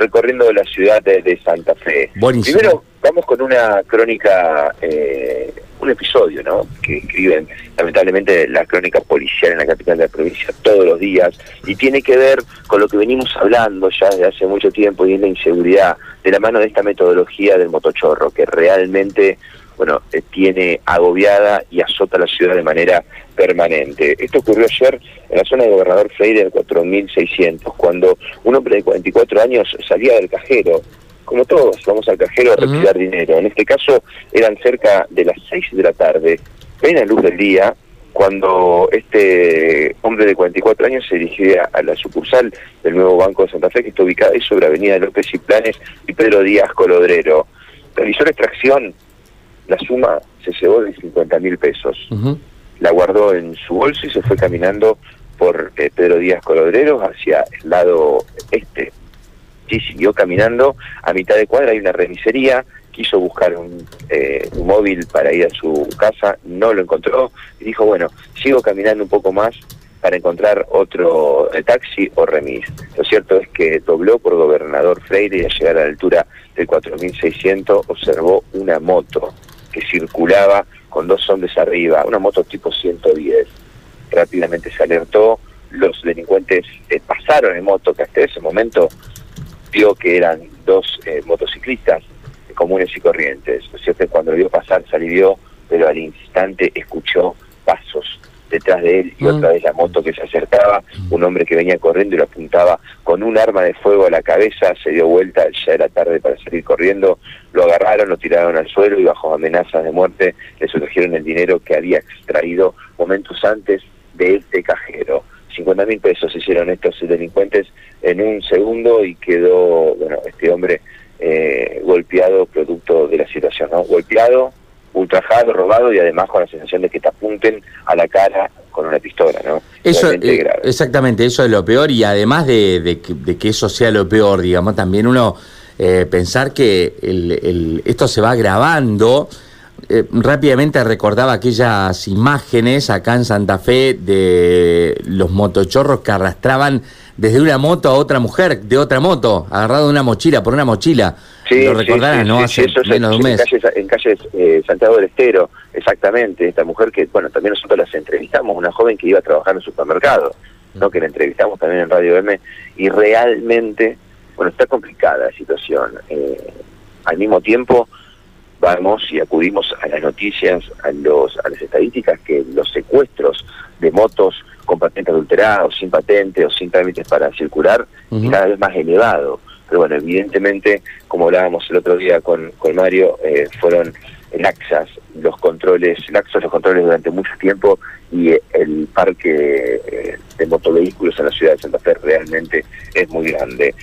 recorriendo la ciudad de, Santa Fe. Primero, vamos con una crónica, eh, un episodio, ¿no? Que escriben, lamentablemente, la crónica policial en la capital de la provincia todos los días y tiene que ver con lo que venimos hablando ya desde hace mucho tiempo y es la inseguridad de la mano de esta metodología del motochorro, que realmente bueno, eh, tiene agobiada y azota la ciudad de manera permanente. Esto ocurrió ayer en la zona de Gobernador Freire del 4600, cuando un hombre de 44 años salía del cajero. Como todos, vamos al cajero a retirar dinero. En este caso eran cerca de las 6 de la tarde, la luz del día, cuando este hombre de 44 años se dirigía a la sucursal del nuevo Banco de Santa Fe, que está ubicada ahí sobre Avenida López y Planes y Pedro Díaz Colodrero. Realizó la extracción la suma se llevó de 50 mil pesos. La guardó en su bolso y se fue caminando por eh, Pedro Díaz Colodreros hacia el lado este. Sí, siguió caminando. A mitad de cuadra hay una remisería. Quiso buscar un, eh, un móvil para ir a su casa, no lo encontró y dijo, bueno, sigo caminando un poco más para encontrar otro eh, taxi o remis. Lo cierto es que dobló por Gobernador Freire y al llegar a la altura del 4600 observó una moto circulaba con dos hombres arriba, una moto tipo 110. Rápidamente se alertó, los delincuentes eh, pasaron en moto, que hasta ese momento vio que eran dos eh, motociclistas comunes y corrientes. Cuando vio pasar, salió, pero al instante escuchó pasos detrás de él y otra mm. vez la moto que se acercaba, un hombre que venía corriendo y lo apuntaba con un arma de fuego a la cabeza, se dio vuelta, ya era tarde para salir corriendo, lo agarraron, lo tiraron al suelo y bajo amenazas de muerte le sustrajeron el dinero que había extraído momentos antes de este cajero. 50 mil pesos hicieron estos delincuentes en un segundo y quedó, bueno, este hombre eh, golpeado producto de la situación, ¿no? Golpeado, ultrajado, robado y además con la sensación de que te apunten a la cara con una pistola, ¿no? Eso, eh, exactamente, eso es lo peor y además de, que, eso sea lo peor, digamos, también uno eh, pensar que el, esto se va grabando. Eh, rápidamente recordaba aquellas imágenes acá en Santa Fe de los motochorros que arrastraban desde una moto a otra mujer, de otra moto, agarrado de una mochila, por una mochila. Sí, lo recordarán, ¿no? Hace menos de un mes. En calles, eh, Santiago del Estero, exactamente. Esta mujer que, bueno, también nosotros las entrevistamos, una joven que iba a trabajar en el supermercado, ¿no? Que la entrevistamos también en Radio M, y realmente, bueno, está complicada la situación. Eh, al mismo tiempo, vamos y acudimos a las noticias, a, los, a las estadísticas que los secuestros de motos con patente adulterada o sin patente o sin trámites para circular es cada vez más elevado. Pero bueno, evidentemente, como hablábamos el otro día con, con Mario, eh, fueron laxas los controles, laxos los controles durante mucho tiempo y el parque eh, de motovehículos en la ciudad de Santa Fe realmente es muy grande.